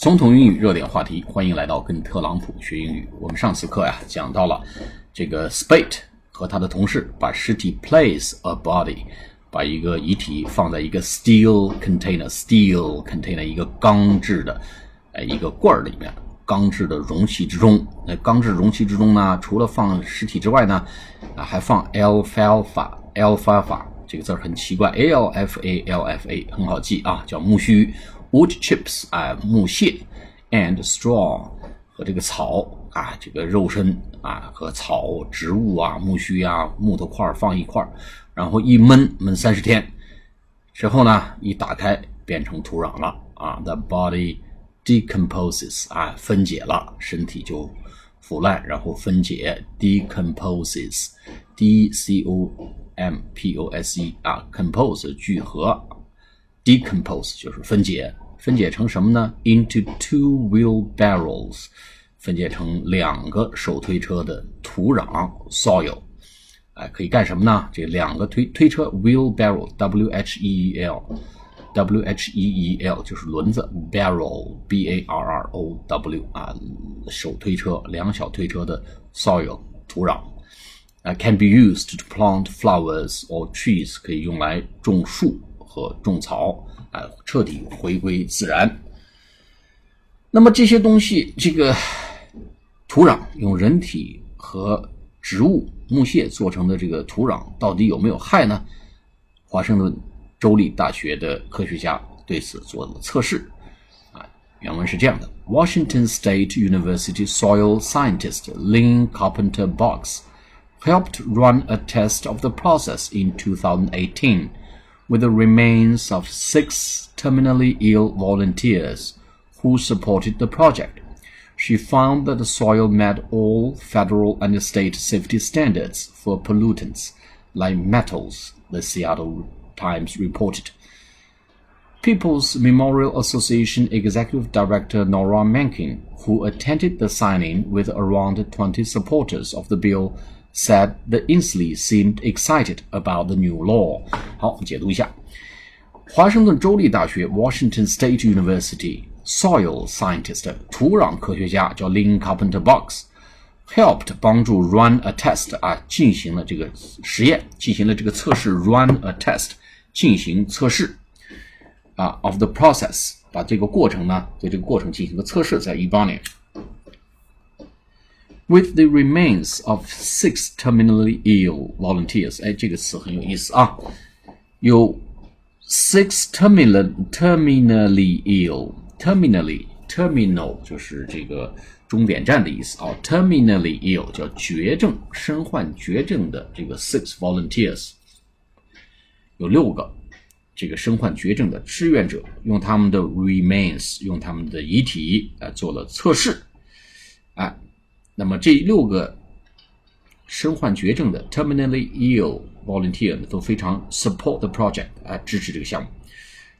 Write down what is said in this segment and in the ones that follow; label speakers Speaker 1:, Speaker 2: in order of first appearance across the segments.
Speaker 1: 总统英语热点话题，欢迎来到跟特朗普学英语。我们上次课呀讲到了这个 Spate 和他的同事把尸体 place a body，把一个遗体放在一个 steel container，steel container 一个钢制的呃一个罐儿里面，钢制的容器之中。那钢制容器之中呢，除了放尸体之外呢，啊还放 alfalfa，alfalfa 这个字儿很奇怪，a l f a l f a 很好记啊，叫木须。Wood chips 啊，木屑，and straw 和这个草啊，这个肉身啊和草植物啊，木须啊，木头块放一块然后一闷闷三十天之后呢，一打开变成土壤了啊，the body decomposes 啊，分解了，身体就腐烂，然后分解，decomposes，d c o m p o s e 啊，compose 聚合。decompose 就是分解，分解成什么呢？into two wheelbarrows，分解成两个手推车的土壤 soil，哎，可以干什么呢？这两个推推车 wheelbarrow，w h e e l，w h e e l 就是轮子，barrow，b a r r o w 啊，手推车，两小推车的 soil 土壤，啊，can be used to plant flowers or trees，可以用来种树。 和种草啊，彻底回归自然。那么这些东西，这个土壤用人体和植物木屑做成的这个土壤，到底有没有害呢？华盛顿州立大学的科学家对此做了测试。啊，原文是这样的：Washington State University soil scientist Lynn Carpenter Box helped run a test of the process in 2018. With the remains of six terminally ill volunteers who supported the project. She found that the soil met all federal and state safety standards for pollutants like metals, the Seattle Times reported. People's Memorial Association Executive Director Nora Menken, who attended the signing with around 20 supporters of the bill, said the Inslee seemed excited about the new law. 好，我们解读一下。华盛顿州立大学 （Washington State University） soil scientist 土壤科学家叫 Lynn Carpenter Box helped 帮助 run a test 啊，进行了这个实验，进行了这个测试 run a test 进行测试啊 of the process 把这个过程呢，对这个过程进行个测试，在一八年。 With the remains of six terminally ill volunteers，哎，这个词很有意思啊，有 six terminal terminally ill，terminally terminal 就是这个终点站的意思啊，terminally ill 叫绝症，身患绝症的这个 six volunteers 有六个这个身患绝症的志愿者，用他们的 remains，用他们的遗体啊做了测试，啊。那么这六个身患绝症的 terminally ill volunteer 都非常 support the project 啊，支持这个项目。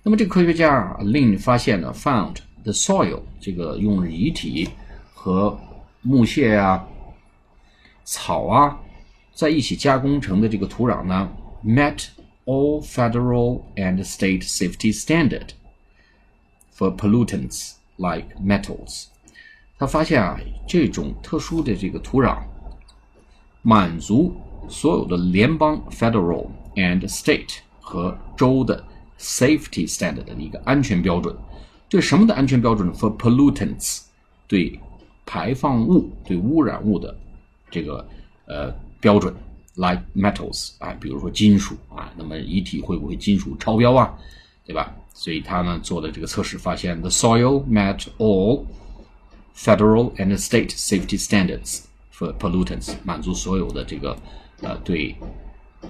Speaker 1: 那么这个科学家 Lin 发现呢 found the soil 这个用遗体和木屑啊、草啊在一起加工成的这个土壤呢，met all federal and state safety standard for pollutants like metals。他发现啊，这种特殊的这个土壤满足所有的联邦 （federal and state） 和州的 safety standard 的一个安全标准。对什么的安全标准呢？For pollutants，对排放物、对污染物的这个呃标准，like metals 啊，比如说金属啊，那么遗体会不会金属超标啊？对吧？所以他呢做的这个测试发现，the soil met all。Federal and state safety standards for pollutants 满足所有的这个呃对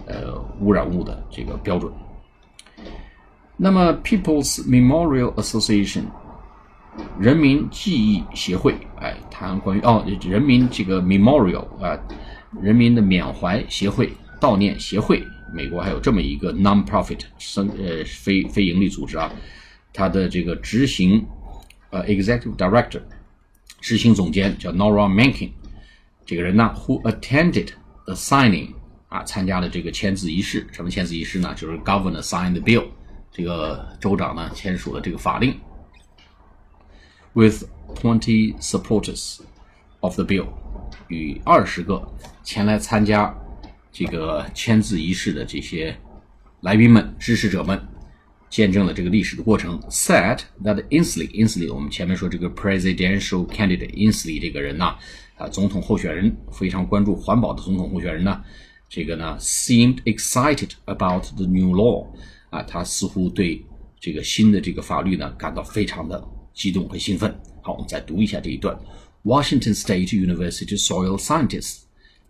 Speaker 1: 呃污染物的这个标准。那么 People's Memorial Association 人民记忆协会，哎，谈关于哦人民这个 Memorial 啊，人民的缅怀协会、悼念协会，美国还有这么一个 non-profit 生呃非非盈利组织啊，它的这个执行呃 Executive Director。执行总监叫 Nora Menken，这个人呢，who attended the signing 啊，参加了这个签字仪式。什么签字仪式呢？就是 Governor signed the bill，这个州长呢签署了这个法令。with twenty supporters of the bill，与二十个前来参加这个签字仪式的这些来宾们、支持者们，见证了这个历史的过程。Said that Inslee，Inslee，我们前面说这个 presidential candidate Inslee 这个人呐，啊，总统候选人，非常关注环保的总统候选人呢。这个呢，seemed excited about the new law，啊，他似乎对这个新的这个法律呢感到非常的激动和兴奋。好，我们再读一下这一段。Washington State University soil scientist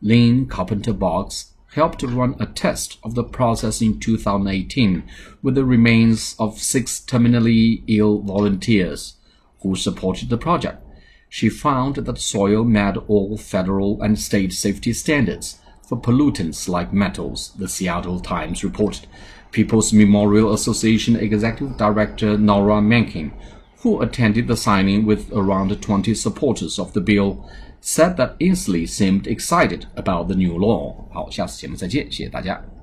Speaker 1: Lynn Carpenter Boggs helped to run a test of the process in 2018 with the remains of six terminally ill volunteers who supported the project. She found that soil met all federal and state safety standards for pollutants like metals, the Seattle Times reported. People's Memorial Association Executive Director Nora Menken, who attended the signing with around 20 supporters of the bill, said that Inslee seemed excited about the new law. 好，下次节目再见，谢谢大家。